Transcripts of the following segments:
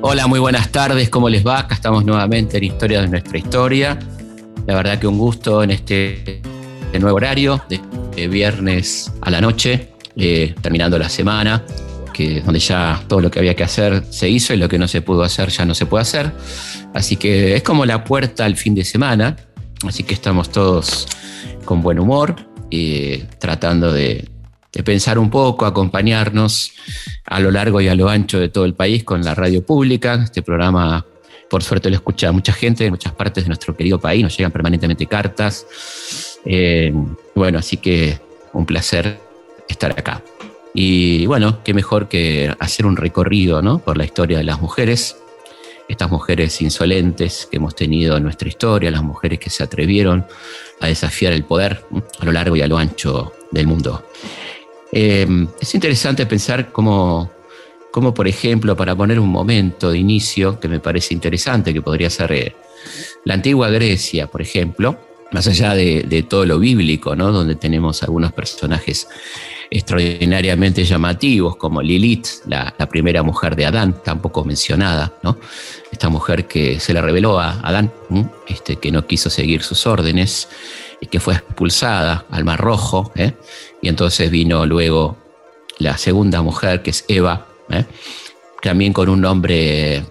Hola, muy buenas tardes, ¿cómo les va? Acá estamos nuevamente en Historia de nuestra historia. La verdad que un gusto en este nuevo horario, de, viernes a la noche, eh, terminando la semana, que, donde ya todo lo que había que hacer se hizo y lo que no se pudo hacer ya no se puede hacer. Así que es como la puerta al fin de semana, así que estamos todos con buen humor, y tratando de, pensar un poco, acompañarnos a lo largo y a lo ancho de todo el país con la radio pública. Este programa, por suerte, lo escucha mucha gente de muchas partes de nuestro querido país, nos llegan permanentemente cartas. Eh, bueno, así que un placer estar acá. Y bueno, qué mejor que hacer un recorrido ¿no? por la historia de las mujeres, estas mujeres insolentes que hemos tenido en nuestra historia, las mujeres que se atrevieron a desafiar el poder a lo largo y a lo ancho del mundo. Eh, es interesante pensar cómo, cómo, por ejemplo, para poner un momento de inicio que me parece interesante, que podría ser eh, la antigua Grecia, por ejemplo, más allá de, todo lo bíblico, ¿no? donde tenemos algunos personajes extraordinariamente llamativos, como Lilith, la, primera mujer de Adán, tampoco mencionada, ¿no? Esta mujer que se le reveló a Adán, este, que no quiso seguir sus órdenes y que fue expulsada al Mar Rojo, ¿eh? y entonces vino luego la segunda mujer, que es Eva, ¿eh? también con un nombre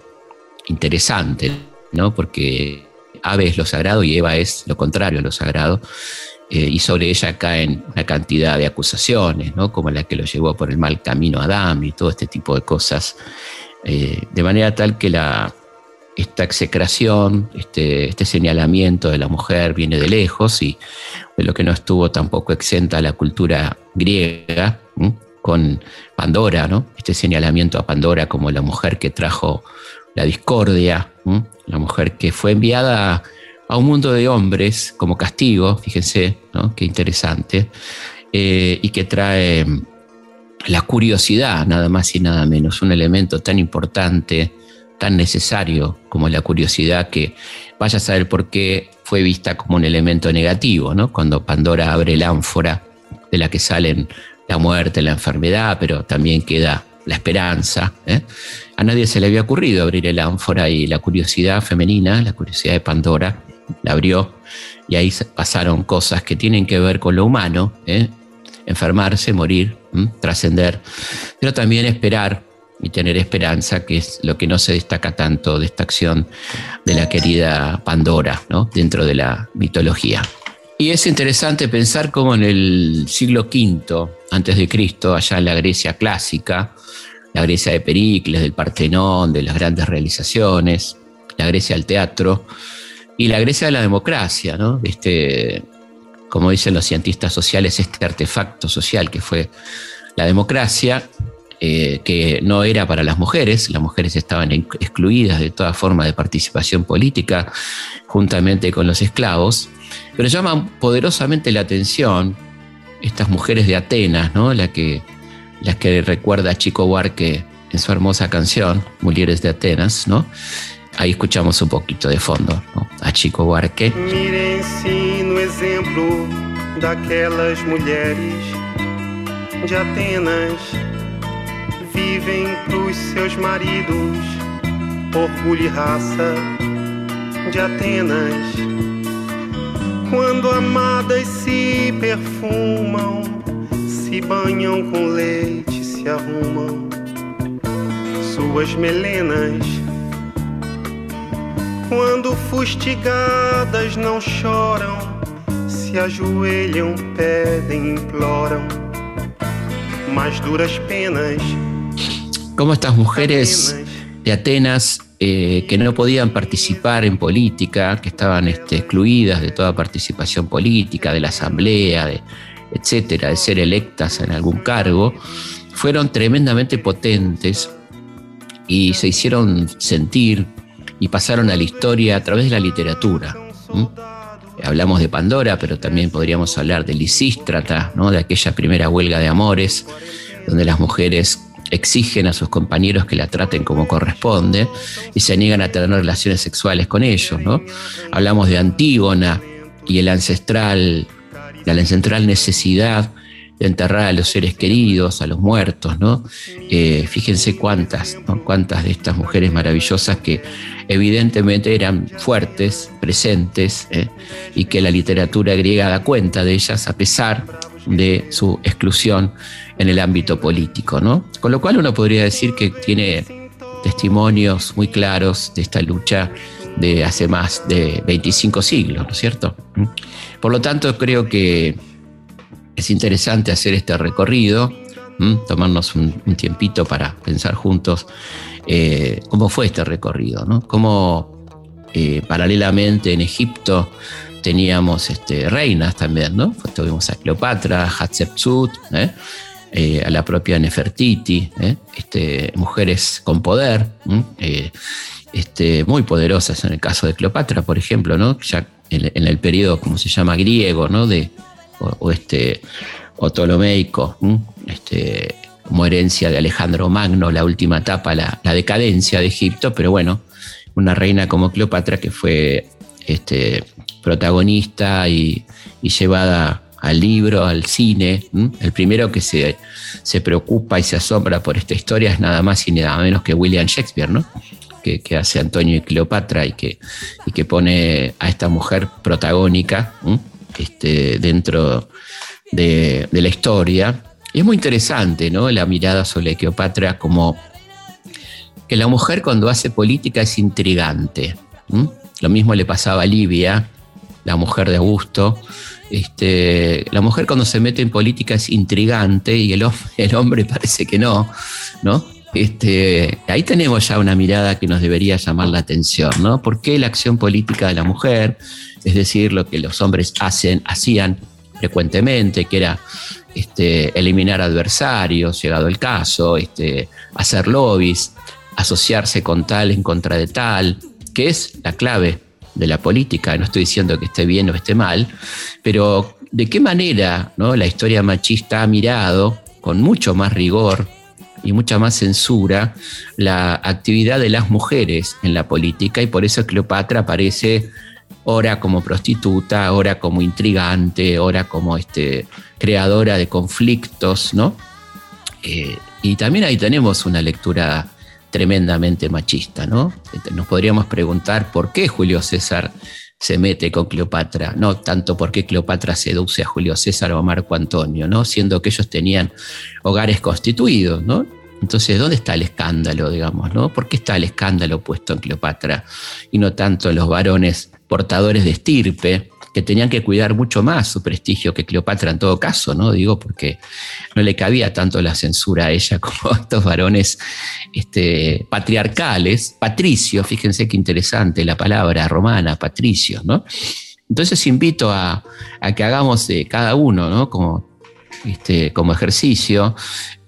interesante, ¿no? porque Ave es lo sagrado y Eva es lo contrario a lo sagrado. Eh, y sobre ella caen una cantidad de acusaciones, ¿no? como la que lo llevó por el mal camino a Adán y todo este tipo de cosas, de manera tal que la, esta execración, este, este, señalamiento de la mujer viene de lejos y de lo que no estuvo tampoco exenta la cultura griega, con Pandora, ¿no? este señalamiento a Pandora como la mujer que trajo la discordia, la mujer que fue enviada a un mundo de hombres como castigo, fíjense, qué interesante, eh, y que trae la curiosidad, nada más y nada menos, un elemento tan importante, tan necesario como la curiosidad que vaya a saber por qué fue vista como un elemento negativo, ¿no? cuando Pandora abre el ánfora de la que salen la muerte, la enfermedad, pero también queda la esperanza. ¿eh? A nadie se le había ocurrido abrir el ánfora y la curiosidad femenina, la curiosidad de Pandora, la abrió y ahí pasaron cosas que tienen que ver con lo humano, ¿eh? enfermarse, morir, trascender, pero también esperar y tener esperanza, que es lo que no se destaca tanto de esta acción de la querida Pandora, ¿no? dentro de la mitología. Y es interesante pensar cómo en el siglo V antes de Cristo, allá en la Grecia clásica, la Grecia de Pericles, del Partenón, de las grandes realizaciones, la Grecia del teatro y la Grecia de la democracia, ¿no? Este, como dicen los cientistas sociales, este artefacto social que fue la democracia, eh, que no era para las mujeres, las mujeres estaban excluidas de toda forma de participación política, juntamente con los esclavos, pero llaman poderosamente la atención estas mujeres de Atenas, ¿no? La que las que recuerda a Chico Buarque en su hermosa canción, Mujeres de Atenas, ¿no? Ahí escuchamos un poquito de fondo. A Chico Buarque. Mirem-se no exemplo daquelas mulheres de Atenas. Vivem pros seus maridos, orgulho e raça de Atenas. Quando amadas se perfumam se banham com leite, se arrumam suas melenas. Quando fustigadas não choram, se ajoelham, pedem, imploram mais duras penas. Como estas mujeres de Atenas eh, que no podían participar en política, que estaban este, excluidas de toda participación política, de la asamblea, etcétera, de ser electas en algún cargo, fueron tremendamente potentes y se hicieron sentir y pasaron a la historia a través de la literatura. Hablamos de Pandora, pero también podríamos hablar de Lisístrata, ¿no? de aquella primera huelga de amores, donde las mujeres exigen a sus compañeros que la traten como corresponde y se niegan a tener relaciones sexuales con ellos. ¿no? Hablamos de Antígona y el ancestral la central necesidad enterrar a los seres queridos, a los muertos, ¿no? Eh, fíjense cuántas, cuántas de estas mujeres maravillosas que evidentemente eran fuertes, presentes, ¿eh? y que la literatura griega da cuenta de ellas a pesar de su exclusión en el ámbito político, ¿no? Con lo cual uno podría decir que tiene testimonios muy claros de esta lucha de hace más de 25 siglos, ¿no es cierto? Por lo tanto, creo que es interesante hacer este recorrido, tomarnos un, tiempito para pensar juntos eh, cómo fue este recorrido, ¿no? Cómo eh, paralelamente en Egipto teníamos este, reinas también, ¿no? Tuvimos a Cleopatra, Hatshepsut, ¿eh? a la propia Nefertiti, este, mujeres con poder, este, muy poderosas en el caso de Cleopatra, por ejemplo, ¿no? ya en, el periodo, como se llama, griego, ¿no? de, o, Ptolomeico, como herencia de Alejandro Magno, la última etapa, la, decadencia de Egipto, pero bueno, una reina como Cleopatra que fue protagonista y, llevada al libro, al cine. El primero que se, se, preocupa y se asombra por esta historia es nada más y nada menos que William Shakespeare, ¿no? Que, hace Antonio y Cleopatra y que, y que pone a esta mujer protagónica este, dentro de, la historia. Y es muy interesante ¿no? la mirada sobre Cleopatra como que la mujer cuando hace política es intrigante. Lo mismo le pasaba a Livia, la mujer de Augusto. Este, la mujer cuando se mete en política es intrigante y el, hombre parece que no, ¿no? Este, ahí tenemos ya una mirada que nos debería llamar la atención, ¿no? ¿Por qué la acción política de la mujer? es decir, lo que los hombres hacen, hacían frecuentemente, que era este, eliminar adversarios, llegado el caso, este, hacer lobbies, asociarse con tal en contra de tal, que es la clave de la política. No estoy diciendo que esté bien o esté mal, pero de qué manera ¿no? la historia machista ha mirado con mucho más rigor y mucha más censura la actividad de las mujeres en la política y por eso Cleopatra aparece ora como prostituta, ora como intrigante, ora como este, creadora de conflictos, ¿no? Eh, y también ahí tenemos una lectura tremendamente machista, ¿no? Este, nos podríamos preguntar por qué Julio César se mete con Cleopatra, no tanto por qué Cleopatra seduce a Julio César o a Marco Antonio, ¿no? Siendo que ellos tenían hogares constituidos, ¿no? Entonces, ¿dónde está el escándalo, digamos, no? ¿Por qué está el escándalo puesto en Cleopatra y no tanto en los varones portadores de estirpe, que tenían que cuidar mucho más su prestigio que Cleopatra en todo caso, ¿no? Digo, porque no le cabía tanto la censura a ella como a estos varones este, patriarcales, patricios, fíjense qué interesante la palabra romana, patricios, ¿no? Entonces invito a, que hagamos cada uno, ¿no? Como, este, como ejercicio,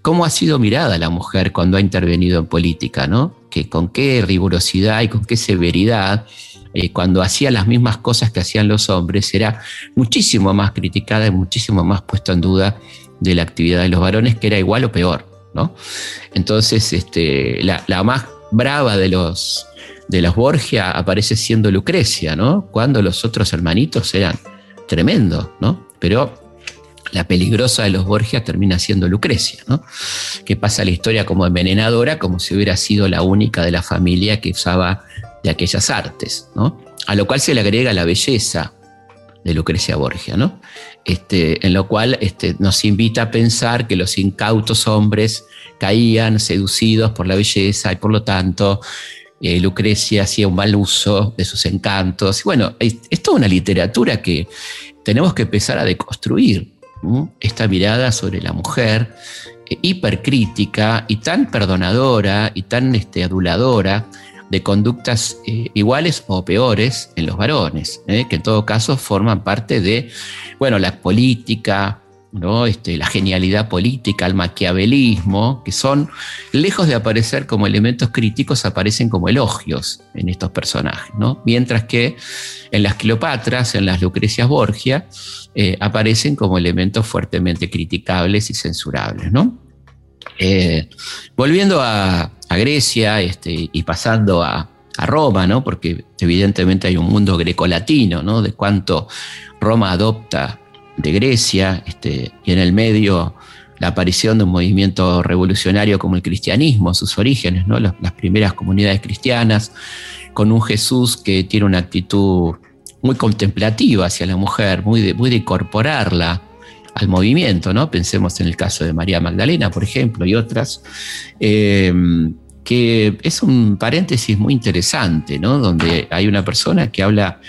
cómo ha sido mirada la mujer cuando ha intervenido en política, ¿no? Que con qué rigurosidad y con qué severidad eh, cuando hacía las mismas cosas que hacían los hombres, era muchísimo más criticada y muchísimo más puesta en duda de la actividad de los varones, que era igual o peor. ¿no? Entonces, este, la, más brava de los, de los Borgia aparece siendo Lucrecia, ¿no? cuando los otros hermanitos eran tremendos, ¿no? pero la peligrosa de los Borgia termina siendo Lucrecia, ¿no? que pasa la historia como envenenadora, como si hubiera sido la única de la familia que usaba de aquellas artes, ¿no? A lo cual se le agrega la belleza de Lucrecia Borgia, ¿no? Este, en lo cual este, nos invita a pensar que los incautos hombres caían seducidos por la belleza y por lo tanto eh, Lucrecia hacía un mal uso de sus encantos. bueno, es, toda una literatura que tenemos que empezar a deconstruir, esta mirada sobre la mujer eh, hipercrítica y tan perdonadora y tan este, aduladora de conductas eh, iguales o peores en los varones, ¿eh? que en todo caso forman parte de, bueno, la política, ¿no? Este, la genialidad política, el maquiavelismo, que son, lejos de aparecer como elementos críticos, aparecen como elogios en estos personajes, ¿no? Mientras que en las Cleopatras, en las Lucrecias Borgia, eh, aparecen como elementos fuertemente criticables y censurables, ¿no? Volviendo a, Grecia este, y pasando a, Roma, ¿no? porque evidentemente hay un mundo grecolatino, ¿no? de cuánto Roma adopta Grecia, este, y en el medio la aparición de un movimiento revolucionario como el cristianismo, sus orígenes, ¿no? las, primeras comunidades cristianas, con un Jesús que tiene una actitud muy contemplativa hacia la mujer, de, muy de incorporarla al movimiento, ¿no? Pensemos en el caso de María Magdalena, por ejemplo, y otras, eh, que es un paréntesis muy interesante, ¿no? Donde hay una persona que habla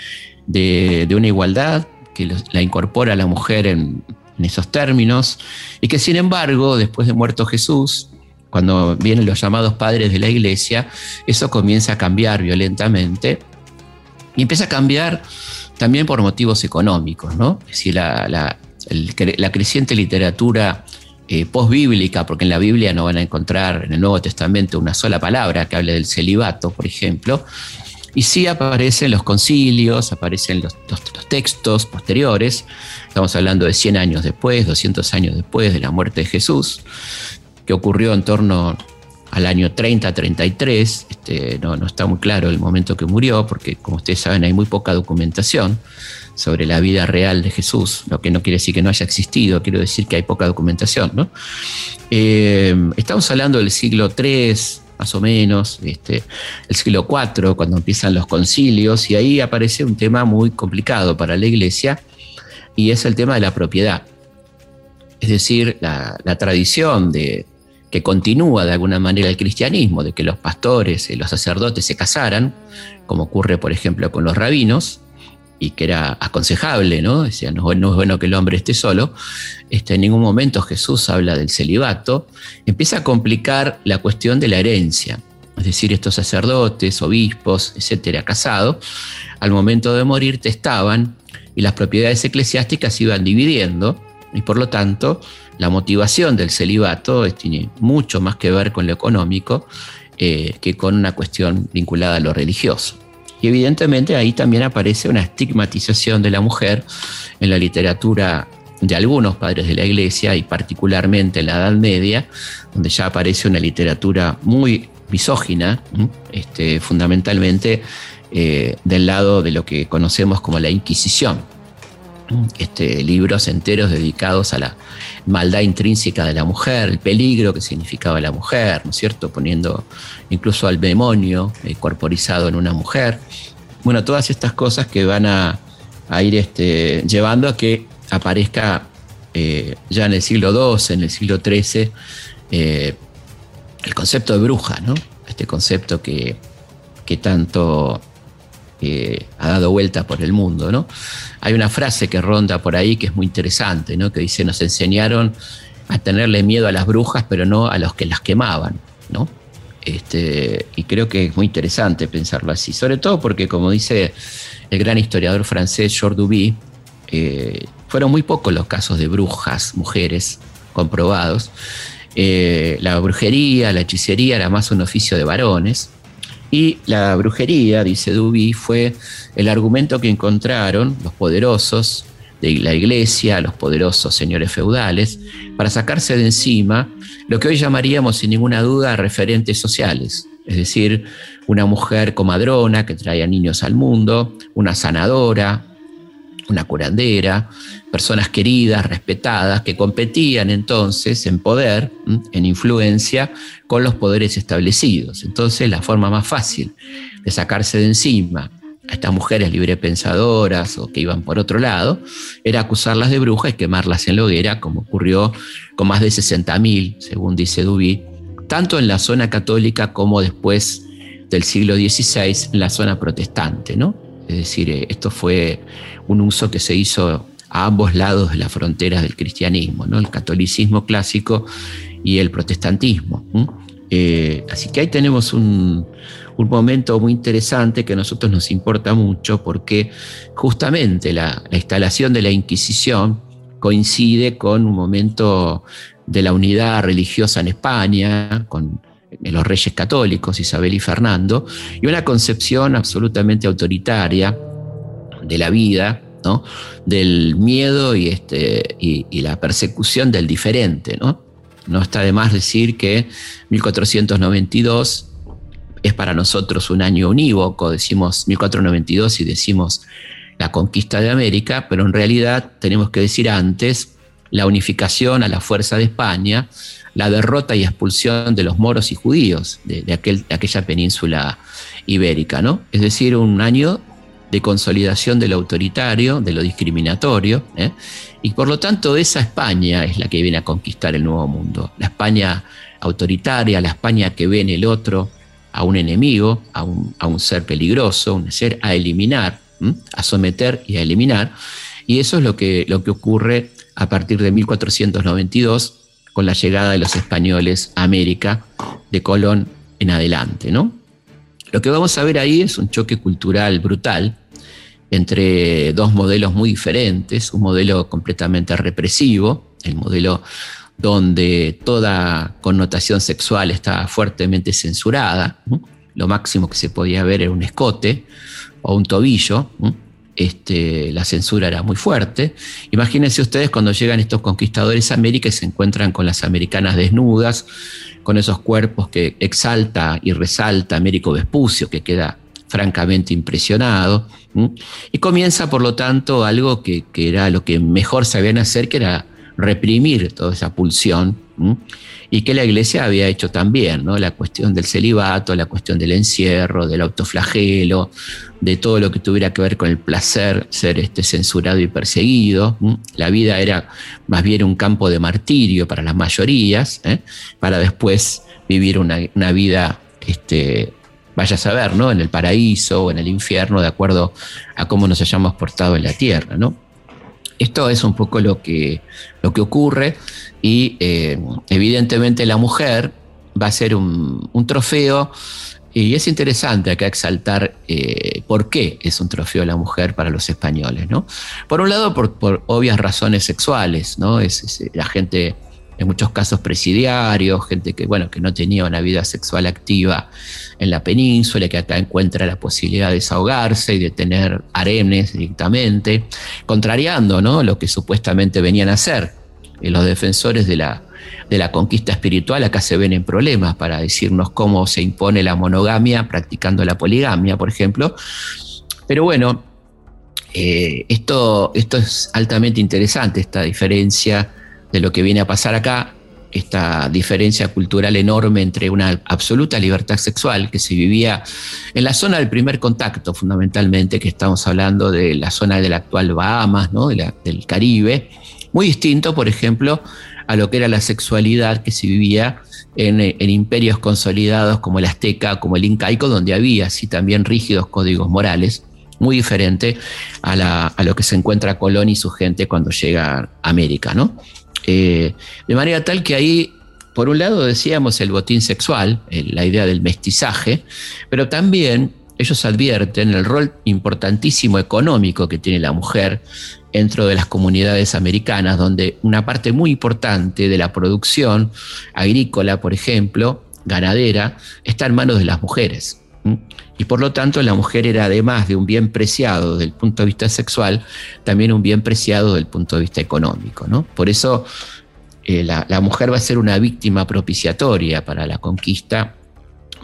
de, una igualdad, que la incorpora a la mujer en, esos términos, y que sin embargo, después de muerto Jesús, cuando vienen los llamados padres de la iglesia, eso comienza a cambiar violentamente y empieza a cambiar también por motivos económicos, ¿no? Es la, creciente literatura eh, postbíblica, porque en la Biblia no van a encontrar en el Nuevo Testamento una sola palabra que hable del celibato, por ejemplo, y sí aparecen los concilios, aparecen los, textos posteriores, estamos hablando de 100 años después, 200 años después de la muerte de Jesús, que ocurrió en torno al año 30-33, este, no, no está muy claro el momento que murió, porque como ustedes saben hay muy poca documentación sobre la vida real de Jesús, lo que no quiere decir que no haya existido, quiero decir que hay poca documentación. ¿no? Eh, estamos hablando del siglo III, más o menos, este, el siglo IV, cuando empiezan los concilios, y ahí aparece un tema muy complicado para la iglesia, y es el tema de la propiedad. Es decir, la, tradición de, que continúa de alguna manera el cristianismo, de que los pastores y los sacerdotes se casaran, como ocurre por ejemplo con los rabinos, y que era aconsejable, ¿no? Decía, no, es bueno que el hombre esté solo. Este, en ningún momento Jesús habla del celibato. Empieza a complicar la cuestión de la herencia. Es decir, estos sacerdotes, obispos, etcétera, casados, al momento de morir testaban y las propiedades eclesiásticas se iban dividiendo y por lo tanto la motivación del celibato tiene mucho más que ver con lo económico eh, que con una cuestión vinculada a lo religioso. Y evidentemente ahí también aparece una estigmatización de la mujer en la literatura de algunos padres de la iglesia y particularmente en la Edad Media, donde ya aparece una literatura muy misógina, este, fundamentalmente eh, del lado de lo que conocemos como la Inquisición. Este, libros enteros dedicados a la maldad intrínseca de la mujer, el peligro que significaba la mujer, ¿no es cierto? Poniendo incluso al demonio eh, corporizado en una mujer. Bueno, todas estas cosas que van a, ir este, llevando a que aparezca eh, ya en el siglo XII, en el siglo XIII, eh, el concepto de bruja, ¿no? Este concepto que, que tanto ha dado vuelta por el mundo, ¿no? Hay una frase que ronda por ahí que es muy interesante, ¿no? Que dice, nos enseñaron a tenerle miedo a las brujas, pero no a los que las quemaban, ¿no? Este, y creo que es muy interesante pensarlo así, sobre todo porque, como dice el gran historiador francés Georges Duby, eh, fueron muy pocos los casos de brujas, mujeres, comprobados. Eh, la brujería, la hechicería era más un oficio de varones, y la brujería, dice Duby, fue el argumento que encontraron los poderosos de la iglesia, los poderosos señores feudales, para sacarse de encima lo que hoy llamaríamos sin ninguna duda referentes sociales, es decir, una mujer comadrona que traía niños al mundo, una sanadora, una curandera, personas queridas, respetadas, que competían entonces en poder, en influencia con los poderes establecidos. Entonces la forma más fácil de sacarse de encima a estas mujeres librepensadoras o que iban por otro lado, era acusarlas de brujas y quemarlas en la hoguera, como ocurrió con más de 60.000, según dice Duby, tanto en la zona católica como después del siglo XVI en la zona protestante, ¿no? Es decir, eh, esto fue un uso que se hizo a ambos lados de las fronteras del cristianismo, ¿no? el catolicismo clásico y el protestantismo. Eh, así que ahí tenemos un, momento muy interesante que a nosotros nos importa mucho porque justamente la, instalación de la Inquisición coincide con un momento de la unidad religiosa en España, con los reyes católicos, Isabel y Fernando, y una concepción absolutamente autoritaria de la vida, ¿no? del miedo y, este, y, la persecución del diferente. ¿no? no está de más decir que 1492 es para nosotros un año unívoco, decimos 1492 y decimos la conquista de América, pero en realidad tenemos que decir antes la unificación a la fuerza de España, la derrota y expulsión de los moros y judíos de, aquel, de aquella península ibérica, ¿no? Es decir, un año de consolidación de lo autoritario, de lo discriminatorio, ¿eh? y por lo tanto esa España es la que viene a conquistar el nuevo mundo, la España autoritaria, la España que ve en el otro a un enemigo, a un, a un ser peligroso, un ser a eliminar, a someter y a eliminar, y eso es lo que, lo que ocurre a partir de 1492 con la llegada de los españoles a América, de Colón en adelante, ¿no? Lo que vamos a ver ahí es un choque cultural brutal entre dos modelos muy diferentes, un modelo completamente represivo, el modelo donde toda connotación sexual está fuertemente censurada, lo máximo que se podía ver era un escote o un tobillo, este, la censura era muy fuerte. Imagínense ustedes cuando llegan estos conquistadores a América y se encuentran con las americanas desnudas, con esos cuerpos que exalta y resalta Américo Vespucio, que queda francamente impresionado. Y comienza, por lo tanto, algo que, que, era lo que mejor sabían hacer, que era reprimir toda esa pulsión y que la iglesia había hecho también, ¿no? la cuestión del celibato, la cuestión del encierro, del autoflagelo, de todo lo que tuviera que ver con el placer, ser este, censurado y perseguido. La vida era más bien un campo de martirio para las mayorías, ¿eh? para después vivir una, vida, este, vaya a saber, ¿no? en el paraíso o en el infierno, de acuerdo a cómo nos hayamos portado en la tierra. ¿no? Esto es un poco lo que, lo que ocurre y eh, evidentemente la mujer va a ser un, trofeo y es interesante acá exaltar eh, por qué es un trofeo la mujer para los españoles. ¿no? Por un lado, por, obvias razones sexuales, ¿no? es la gente en muchos casos presidiarios, gente que, bueno, que no tenía una vida sexual activa en la península, que acá encuentra la posibilidad de desahogarse y de tener harenes directamente, contrariando ¿no? lo que supuestamente venían a hacer. Eh, los defensores de la, de la conquista espiritual acá se ven en problemas para decirnos cómo se impone la monogamia practicando la poligamia, por ejemplo. Pero bueno, eh, esto, esto es altamente interesante, esta diferencia de lo que viene a pasar acá, esta diferencia cultural enorme entre una absoluta libertad sexual que se vivía en la zona del primer contacto, fundamentalmente, que estamos hablando de la zona del actual Bahamas, ¿no? del Caribe, muy distinto, por ejemplo, a lo que era la sexualidad que se vivía en, imperios consolidados como el azteca, como el incaico, donde había así también rígidos códigos morales, muy diferente a, a lo que se encuentra Colón y su gente cuando llega a América, ¿no? Eh, de manera tal que ahí, por un lado decíamos el botín sexual, la idea del mestizaje, pero también ellos advierten el rol importantísimo económico que tiene la mujer dentro de las comunidades americanas, donde una parte muy importante de la producción agrícola, por ejemplo, ganadera, está en manos de las mujeres. Y por lo tanto la mujer era además de un bien preciado desde el punto de vista sexual, también un bien preciado desde el punto de vista económico. ¿no? Por eso eh, la, mujer va a ser una víctima propiciatoria para la conquista,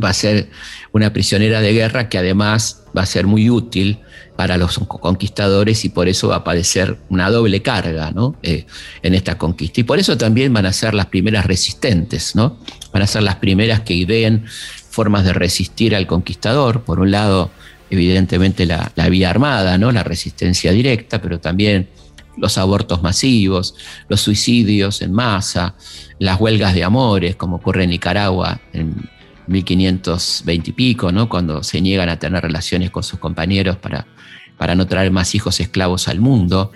va a ser una prisionera de guerra que además va a ser muy útil para los conquistadores y por eso va a padecer una doble carga ¿no? Eh, en esta conquista. Y por eso también van a ser las primeras resistentes, ¿no? van a ser las primeras que ideen formas de resistir al conquistador. Por un lado, evidentemente la, vía armada, ¿no? la resistencia directa, pero también los abortos masivos, los suicidios en masa, las huelgas de amores, como ocurre en Nicaragua en 1520 y pico, ¿no? cuando se niegan a tener relaciones con sus compañeros para, para no traer más hijos esclavos al mundo.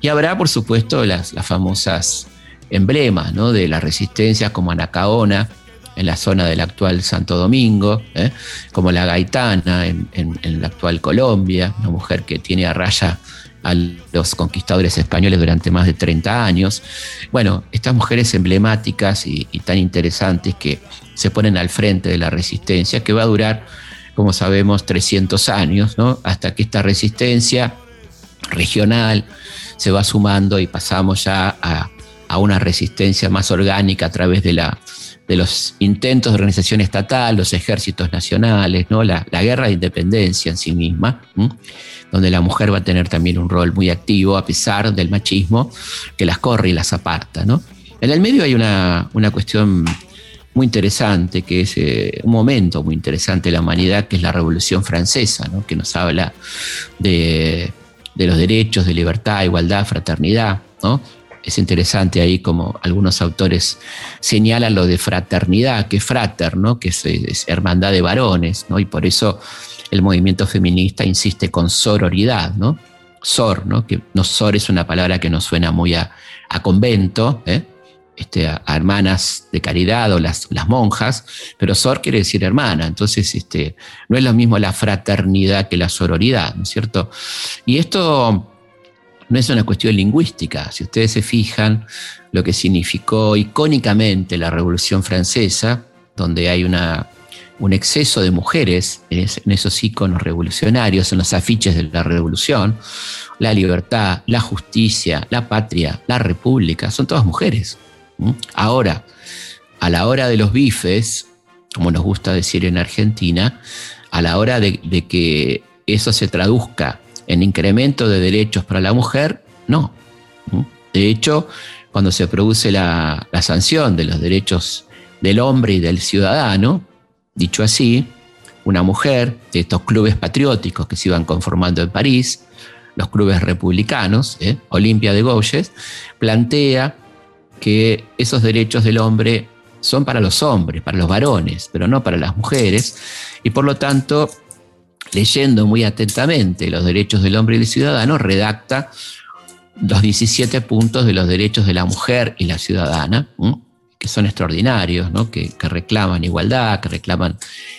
Y habrá, por supuesto, las, las famosas emblemas ¿no? de la resistencia como Anacaona, en la zona del actual Santo Domingo, ¿eh? como la Gaitana en, la actual Colombia, una mujer que tiene a raya a los conquistadores españoles durante más de 30 años. Bueno, estas mujeres emblemáticas y, tan interesantes que se ponen al frente de la resistencia, que va a durar, como sabemos, 300 años, ¿no? hasta que esta resistencia regional se va sumando y pasamos ya a, a una resistencia más orgánica a través de la de los intentos de organización estatal, los ejércitos nacionales, ¿no? la, guerra de independencia en sí misma, donde la mujer va a tener también un rol muy activo a pesar del machismo que las corre y las aparta. ¿no? En el medio hay una, cuestión muy interesante, que es eh, un momento muy interesante de la humanidad, que es la Revolución Francesa, ¿no? que nos habla de, de los derechos, de libertad, igualdad, fraternidad, ¿no? Es interesante ahí como algunos autores señalan lo de fraternidad, que frater, ¿no? que es, hermandad de varones, ¿no? y por eso el movimiento feminista insiste con sororidad, ¿no? Sor, ¿no? que no sor es una palabra que nos suena muy a, convento, ¿eh? este, a, hermanas de caridad o las, las, monjas, pero sor quiere decir hermana, entonces este, no es lo mismo la fraternidad que la sororidad, ¿no es cierto? Y esto no es una cuestión lingüística. Si ustedes se fijan lo que significó icónicamente la Revolución Francesa, donde hay una, un exceso de mujeres en, esos iconos revolucionarios, en los afiches de la revolución, la libertad, la justicia, la patria, la república, son todas mujeres. Ahora, a la hora de los bifes, como nos gusta decir en Argentina, a la hora de que eso se traduzca en incremento de derechos para la mujer, no. De hecho, cuando se produce la, sanción de los derechos del hombre y del ciudadano, dicho así, una mujer de estos clubes patrióticos que se iban conformando en París, los clubes republicanos, ¿eh? Olimpia de Gauches, plantea que esos derechos del hombre son para los hombres, para los varones, pero no para las mujeres, y por lo tanto leyendo muy atentamente los derechos del hombre y del ciudadano, redacta los 17 puntos de los derechos de la mujer y la ciudadana, que son extraordinarios, que, reclaman igualdad, que reclaman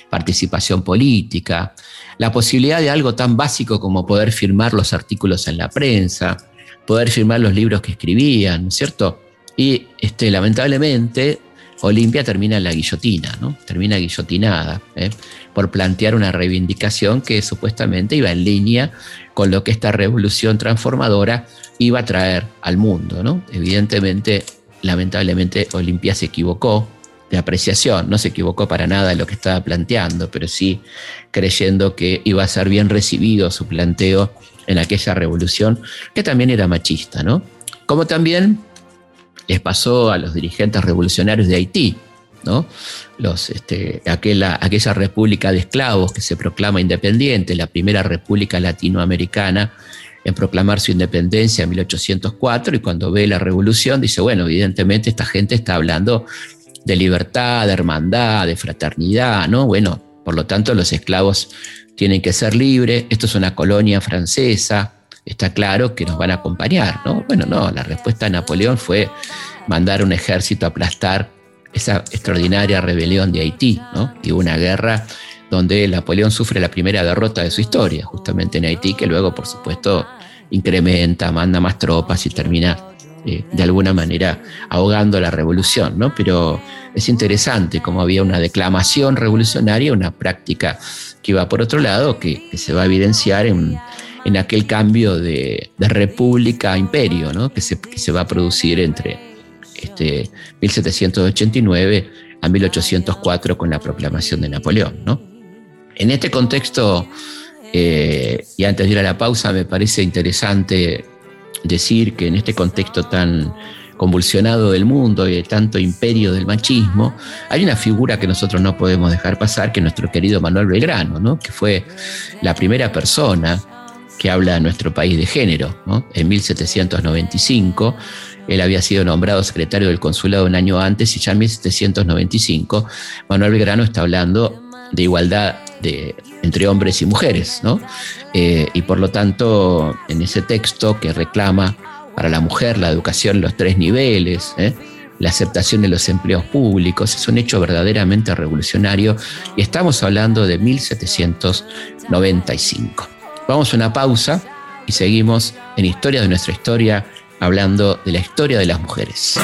participación política, la posibilidad de algo tan básico como poder firmar los artículos en la prensa, poder firmar los libros que escribían, ¿cierto? Y este, lamentablemente Olimpia termina en la guillotina, ¿no? Termina guillotinada ¿eh? por plantear una reivindicación que supuestamente iba en línea con lo que esta revolución transformadora iba a traer al mundo, ¿no? Evidentemente, lamentablemente, Olimpia se equivocó de apreciación, no se equivocó para nada en lo que estaba planteando, pero sí creyendo que iba a ser bien recibido su planteo en aquella revolución, que también era machista, ¿no? Como también les pasó a los dirigentes revolucionarios de Haití, ¿no? Los, este, aquella, aquella república de esclavos que se proclama independiente, la primera república latinoamericana en proclamar su independencia en 1804 y cuando ve la revolución dice, bueno, evidentemente esta gente está hablando de libertad, de hermandad, de fraternidad, ¿no? Bueno, por lo tanto los esclavos tienen que ser libres, esto es una colonia francesa, está claro que nos van a acompañar, ¿no? Bueno, no, la respuesta de Napoleón fue mandar un ejército a aplastar esa extraordinaria rebelión de Haití, ¿no? Y una guerra donde Napoleón sufre la primera derrota de su historia, justamente en Haití, que luego, por supuesto, incrementa, manda más tropas y termina eh, de alguna manera ahogando la revolución, ¿no? Pero es interesante cómo había una declamación revolucionaria, una práctica que iba por otro lado, que se va a evidenciar en en aquel cambio de, república a imperio ¿no? que, se, va a producir entre este, 1789 a 1804 con la proclamación de Napoleón. ¿no? En este contexto, eh, y antes de ir a la pausa, me parece interesante decir que en este contexto tan convulsionado del mundo y de tanto imperio del machismo, hay una figura que nosotros no podemos dejar pasar, que es nuestro querido Manuel Belgrano, ¿no? que fue la primera persona que habla de nuestro país de género. En 1795 él había sido nombrado secretario del consulado un año antes y ya en 1795 Manuel Belgrano está hablando de igualdad entre hombres y mujeres. Eh, y por lo tanto, en ese texto que reclama para la mujer la educación en los tres niveles, ¿eh? la aceptación de los empleos públicos, es un hecho verdaderamente revolucionario y estamos hablando de 1795. Vamos a una pausa y seguimos en Historia de nuestra historia hablando de la historia de las mujeres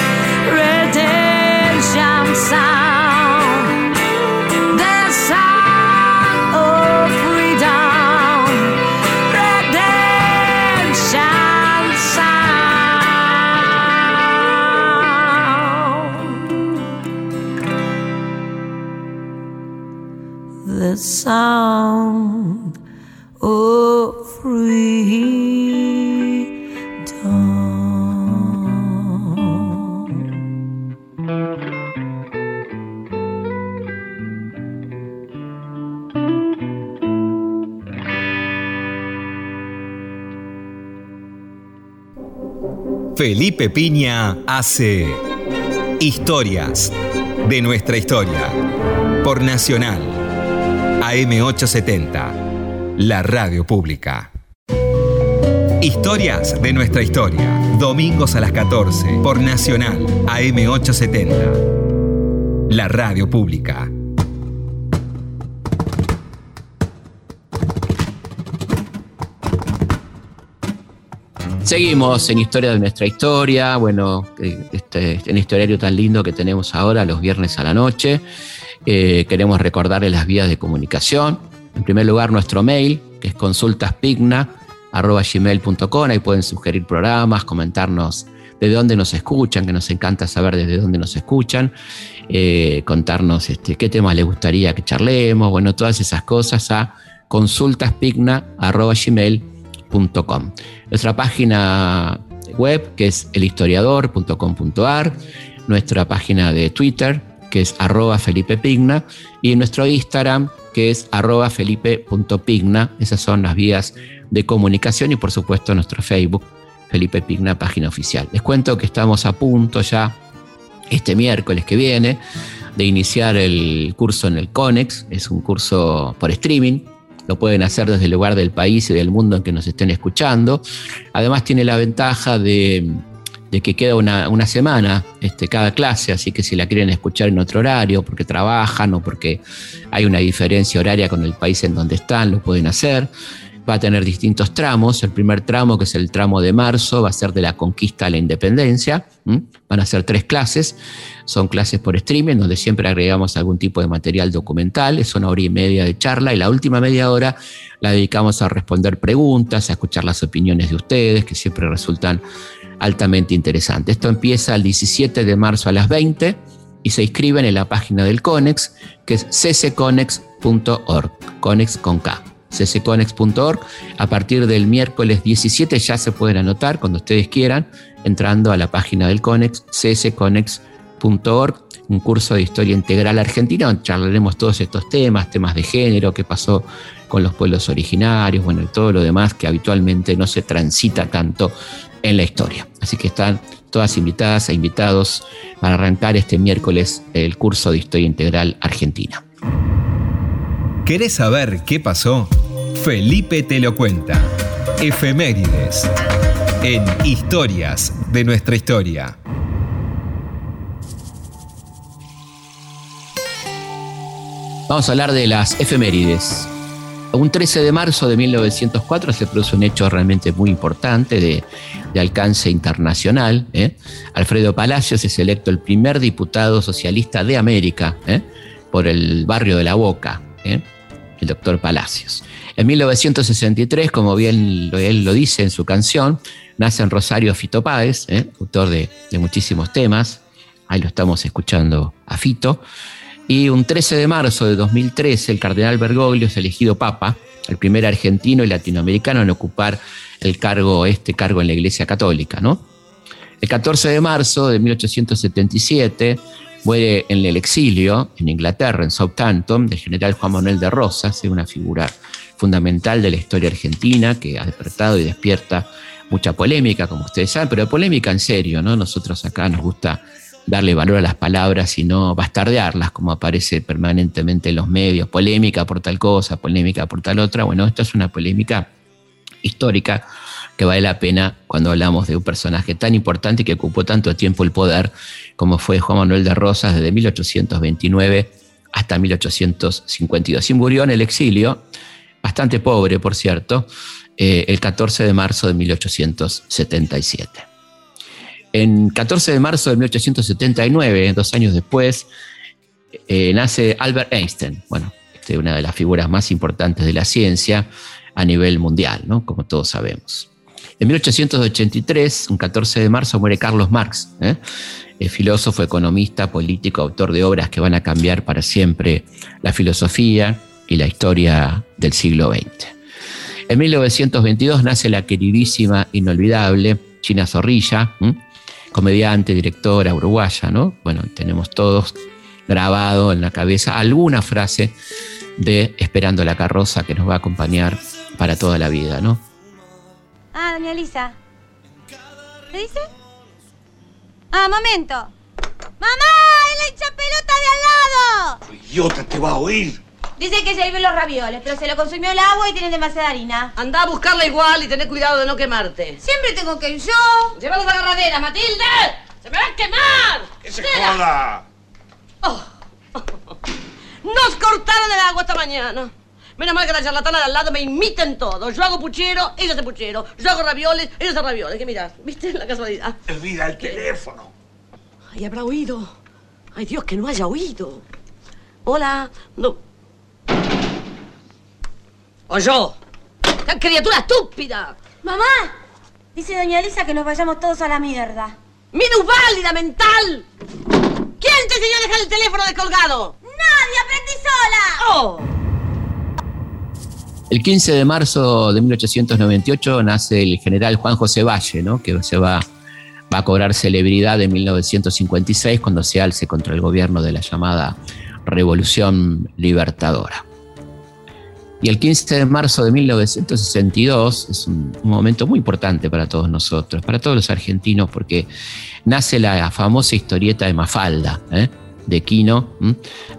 freedom. Felipe Piña hace Historias de nuestra historia por Nacional AM870, la radio pública. Historias de nuestra historia, domingos a las 14 por Nacional AM870, la radio pública. Seguimos en Historia de nuestra historia, bueno, este, en este horario tan lindo que tenemos ahora, los viernes a la noche. Eh, queremos recordarles las vías de comunicación. En primer lugar, nuestro mail, que es consultaspigna.gmail.com. Ahí pueden sugerir programas, comentarnos de dónde nos escuchan, que nos encanta saber desde dónde nos escuchan, eh, contarnos este, qué temas les gustaría que charlemos, bueno, todas esas cosas a consultaspigna.gmail.com nuestra página web, que es elhistoriador.com.ar, nuestra página de Twitter, que es arroba Felipe Pigna, y nuestro Instagram, que es arroba felipe.pigna. Esas son las vías de comunicación y por supuesto nuestro Facebook, Felipe Pigna, página oficial. Les cuento que estamos a punto ya, este miércoles que viene, de iniciar el curso en el CONEX. Es un curso por streaming lo pueden hacer desde el lugar del país y del mundo en que nos estén escuchando. Además tiene la ventaja de, que queda una, semana este, cada clase, así que si la quieren escuchar en otro horario, porque trabajan o porque hay una diferencia horaria con el país en donde están, lo pueden hacer va a tener distintos tramos. El primer tramo, que es el tramo de marzo, va a ser de la conquista a la independencia. Van a ser tres clases. Son clases por streaming, donde siempre agregamos algún tipo de material documental. Es una hora y media de charla y la última media hora la dedicamos a responder preguntas, a escuchar las opiniones de ustedes, que siempre resultan altamente interesantes. Esto empieza el 17 de marzo a las 20 y se inscriben en la página del CONEX, que es ccconex.org, CONEX con K ccconex.org. A partir del miércoles 17 ya se pueden anotar cuando ustedes quieran, entrando a la página del CONEX, ccconex.org, un curso de historia integral argentina, donde charlaremos todos estos temas, temas de género, qué pasó con los pueblos originarios, bueno, y todo lo demás que habitualmente no se transita tanto en la historia. Así que están todas invitadas e invitados para arrancar este miércoles el curso de historia integral argentina. ¿Querés saber qué pasó? Felipe te lo cuenta. Efemérides. En Historias de nuestra historia. Vamos a hablar de las efemérides. Un 13 de marzo de 1904 se produce un hecho realmente muy importante de, alcance internacional. ¿eh? Alfredo Palacios es electo el primer diputado socialista de América ¿eh? por el barrio de La Boca. ¿eh? el doctor Palacios. En 1963, como bien él lo dice en su canción, nace en Rosario Fito Páez, ¿eh? autor de, muchísimos temas. Ahí lo estamos escuchando a Fito. Y un 13 de marzo de 2013, el cardenal Bergoglio es elegido papa, el primer argentino y latinoamericano en ocupar el cargo, este cargo en la Iglesia Católica. El 14 de marzo de 1877 Muere en el exilio, en Inglaterra, en Southampton, el general Juan Manuel de Rosas, una figura fundamental de la historia argentina que ha despertado y despierta mucha polémica, como ustedes saben, pero polémica en serio, ¿no? Nosotros acá nos gusta darle valor a las palabras y no bastardearlas, como aparece permanentemente en los medios, polémica por tal cosa, polémica por tal otra. Bueno, esto es una polémica histórica que vale la pena cuando hablamos de un personaje tan importante que ocupó tanto tiempo el poder como fue Juan Manuel de Rosas desde 1829 hasta 1852. Y murió en el exilio, bastante pobre, por cierto, eh, el 14 de marzo de 1877. En 14 de marzo de 1879, dos años después, eh, nace Albert Einstein, bueno, este, una de las figuras más importantes de la ciencia a nivel mundial, ¿no? como todos sabemos. En 1883, un 14 de marzo, muere Carlos Marx, ¿eh? filósofo, economista, político, autor de obras que van a cambiar para siempre la filosofía y la historia del siglo XX. En 1922 nace la queridísima, inolvidable China Zorrilla, comediante, directora uruguaya, ¿no? Bueno, tenemos todos grabado en la cabeza alguna frase de Esperando la carroza que nos va a acompañar para toda la vida, ¿no? Ah, doña Lisa. ¿Qué dice? Ah, momento. ¡Mamá! ¡Es la hincha pelota de al lado! ¡Idiota, te va a oír! Dice que se hirvió los ravioles, pero se lo consumió el agua y tiene demasiada harina. Anda a buscarla igual y tené cuidado de no quemarte. Siempre tengo que ir yo. Llévalo de agarradera, Matilde. ¡Se me va a quemar! ¡Que se joda! Oh. Nos cortaron el agua esta mañana. Menos mal que la charlatana de al lado me imiten todo. Yo hago puchero, ella hace puchero. Yo hago ravioles, ella hace ravioles. ¿Qué miras? ¿Viste la casualidad? Olvida el teléfono. Ay, habrá oído. Ay, Dios, que no haya oído. Hola. No. O yo. ¡Qué criatura estúpida! Mamá, dice doña Lisa que nos vayamos todos a la mierda. ¡Minusválida mental! ¿Quién te enseñó a dejar el teléfono descolgado? ¡Nadie! ¡Aprendí sola! ¡Oh! El 15 de marzo de 1898 nace el general Juan José Valle, ¿no? que se va, va a cobrar celebridad en 1956 cuando se alce contra el gobierno de la llamada Revolución Libertadora. Y el 15 de marzo de 1962 es un, momento muy importante para todos nosotros, para todos los argentinos, porque nace la famosa historieta de Mafalda, ¿eh? de Quino,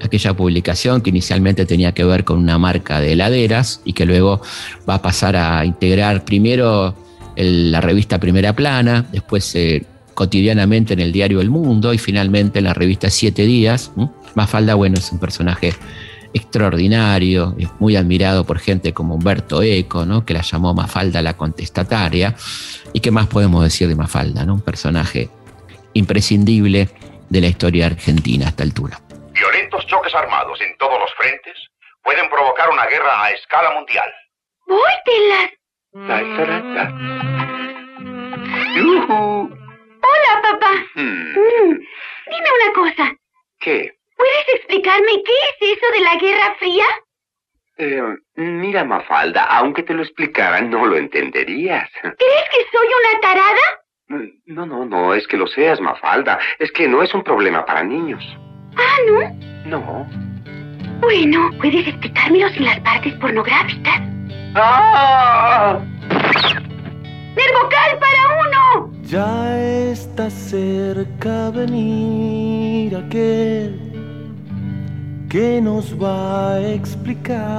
aquella publicación que inicialmente tenía que ver con una marca de heladeras y que luego va a pasar a integrar primero la revista Primera Plana, después eh, cotidianamente en el diario El Mundo y finalmente en la revista Siete Días. Mafalda, bueno, es un personaje extraordinario, es muy admirado por gente como Humberto Eco, ¿no? que la llamó Mafalda la contestataria. ¿Y qué más podemos decir de Mafalda? ¿no? Un personaje imprescindible de la historia argentina a esta altura. Violentos choques armados en todos los frentes pueden provocar una guerra a escala mundial. ¡Vórtelas! Hola, papá. Hmm. Mm. Dime una cosa. ¿Qué? ¿Puedes explicarme qué es eso de la Guerra Fría? Eh, mira, Mafalda, aunque te lo explicara, no lo entenderías. ¿Crees que soy una tarada? No, no, no, es que lo seas, Mafalda. Es que no es un problema para niños. Ah, ¿no? No. Bueno, ¿puedes explicármelo sin las partes pornográficas? ¡Ah! ¡Nervocal para uno! Ya está cerca venir aquel que nos va a explicar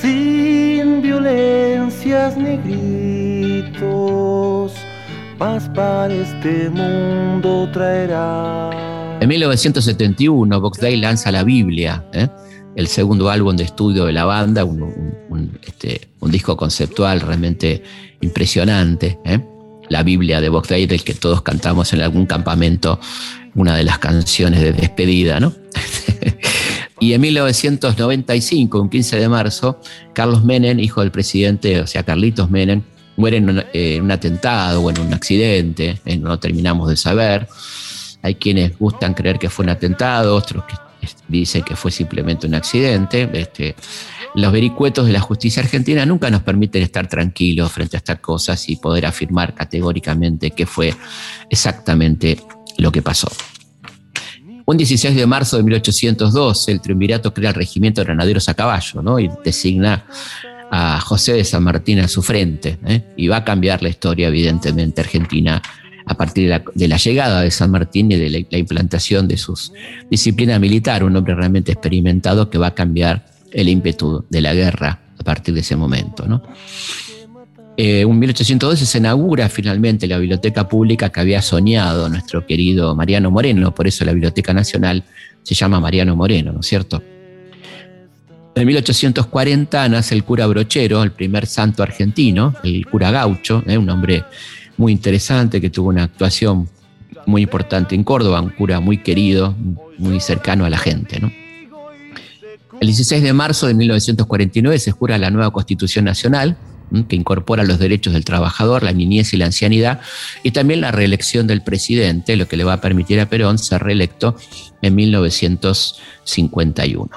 sin violencias ni gritos, para este mundo traerá. En 1971, Box lanza la Biblia, ¿eh? el segundo álbum de estudio de la banda, un, este, disco conceptual realmente impresionante. ¿eh? La Biblia de Box del que todos cantamos en algún campamento, una de las canciones de despedida. ¿no? y en 1995, un 15 de marzo, Carlos Menem, hijo del presidente, o sea, Carlitos Menem, muere en un, eh, atentado o en un accidente, eh, no terminamos de saber. Hay quienes gustan creer que fue un atentado, otros que dicen que fue simplemente un accidente. Este, los vericuetos de la justicia argentina nunca nos permiten estar tranquilos frente a estas cosas y poder afirmar categóricamente qué fue exactamente lo que pasó. Un 16 de marzo de 1812, el triunvirato crea el regimiento de granaderos a caballo ¿no? y designa a José de San Martín a su frente. ¿eh? Y va a cambiar la historia, evidentemente, argentina a partir de la, llegada de San Martín y de la, la, implantación de su disciplina militar, un hombre realmente experimentado que va a cambiar el ímpetu de la guerra a partir de ese momento. ¿no? Eh, en 1812 se inaugura finalmente la biblioteca pública que había soñado nuestro querido Mariano Moreno, por eso la Biblioteca Nacional se llama Mariano Moreno, ¿no es cierto? En 1840 nace el cura Brochero, el primer santo argentino, el cura gaucho, ¿eh? un hombre muy interesante, que tuvo una actuación muy importante en Córdoba, un cura muy querido, muy cercano a la gente. El 16 de marzo de 1949 se jura la nueva Constitución Nacional, que incorpora los derechos del trabajador, la niñez y la ancianidad, y también la reelección del presidente, lo que le va a permitir a Perón ser reelecto en 1951.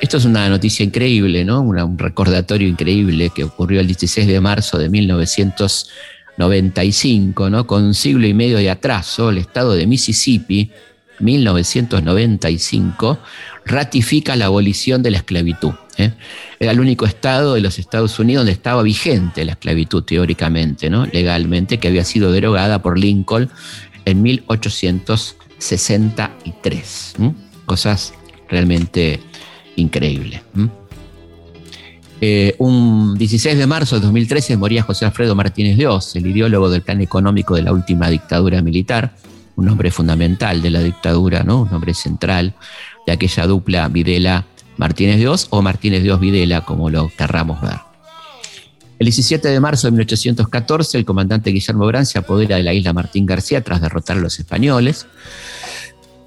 Esto es una noticia increíble, ¿no? un recordatorio increíble que ocurrió el 16 de marzo de 1995, ¿no? Con un siglo y medio de atraso, el estado de Mississippi, 1995, ratifica la abolición de la esclavitud. ¿eh? Era el único estado de los Estados Unidos donde estaba vigente la esclavitud teóricamente, ¿no? legalmente, que había sido derogada por Lincoln en 1863. Cosas realmente increíbles. Eh, un 16 de marzo de 2013 moría José Alfredo Martínez de el ideólogo del plan económico de la última dictadura militar, un hombre fundamental de la dictadura, ¿no? un hombre central de aquella dupla Videla Martínez de Oz o Martínez de Oz Videla, como lo querramos ver. El 17 de marzo de 1814, el comandante Guillermo Brand se apodera de la isla Martín García tras derrotar a los españoles.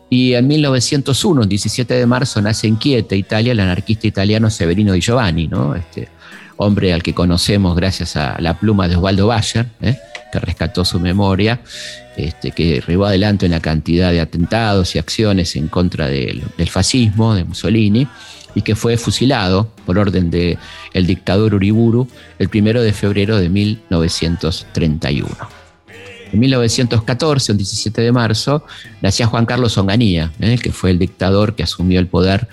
Y en 1901, el 17 de marzo, nace en Quieta, Italia, el anarquista italiano Severino Di Giovanni, ¿no? este hombre al que conocemos gracias a la pluma de Osvaldo Bayer, ¿eh? Que rescató su memoria, este, que llevó adelante una cantidad de atentados y acciones en contra del, fascismo, de Mussolini, y que fue fusilado por orden del el dictador Uriburu el primero de febrero de 1931. En 1914, el 17 de marzo, nacía Juan Carlos Onganía, ¿eh? que fue el dictador que asumió el poder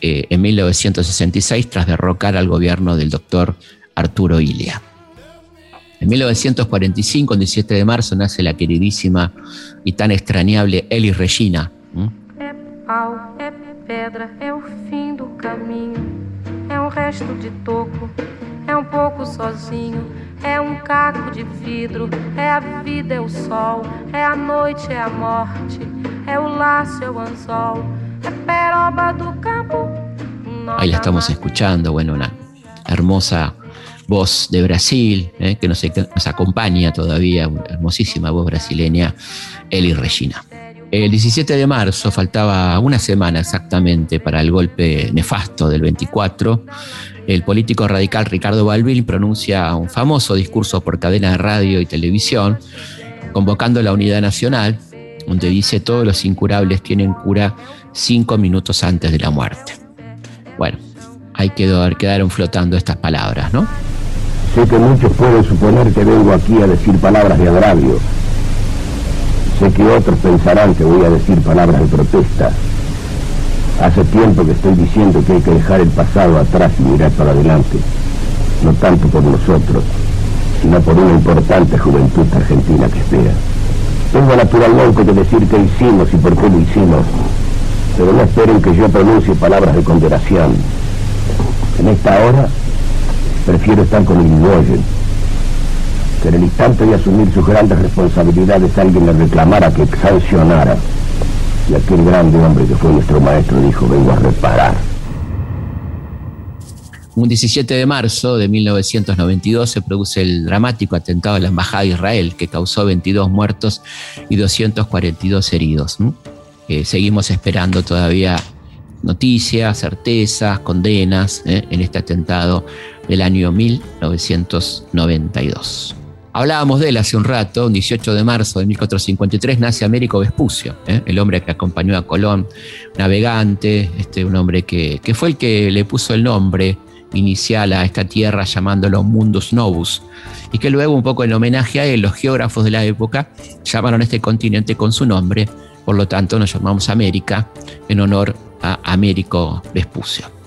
eh, en 1966 tras derrocar al gobierno del doctor Arturo Ilia. En 1945, el 17 de marzo, nace la queridísima y tan extrañable Elis Regina. É pau, é pedra, é o fim do caminho, é resto de toco, é pouco sozinho, é um caco de vidro, é a vida, é o sol, é a noite, é a morte, é o laço, é o anzol, é peroba do campo. Ahí la estamos escuchando, bueno, una hermosa voz de Brasil, eh, que nos, acompaña todavía, hermosísima voz brasileña, Eli Regina. El 17 de marzo, faltaba una semana exactamente para el golpe nefasto del 24, el político radical Ricardo Balbil pronuncia un famoso discurso por cadena de radio y televisión, convocando la unidad nacional, donde dice todos los incurables tienen cura cinco minutos antes de la muerte. Bueno, ahí quedaron flotando estas palabras, ¿no? Sé que muchos pueden suponer que vengo aquí a decir palabras de agravio. Sé que otros pensarán que voy a decir palabras de protesta. Hace tiempo que estoy diciendo que hay que dejar el pasado atrás y mirar para adelante. No tanto por nosotros, sino por una importante juventud argentina que espera. Tengo naturalmente que decir qué hicimos y por qué lo hicimos, pero no esperen que yo pronuncie palabras de condenación. En esta hora Prefiero estar con Irigoyen. Que en el instante de asumir sus grandes responsabilidades alguien le reclamara que sancionara. Y aquel grande hombre que fue nuestro maestro dijo, vengo a reparar. Un 17 de marzo de 1992 se produce el dramático atentado a la Embajada de Israel, que causó 22 muertos y 242 heridos. Eh, seguimos esperando todavía noticias, certezas, condenas ¿eh? en este atentado del año 1992. Hablábamos de él hace un rato, un 18 de marzo de 1453 nace Américo Vespucio, ¿eh? el hombre que acompañó a Colón, navegante, este, un hombre que, que, fue el que le puso el nombre inicial a esta tierra llamándolo Mundus Novus, y que luego un poco en homenaje a él, los geógrafos de la época llamaron a este continente con su nombre, por lo tanto nos llamamos América en honor a Américo Vespucio.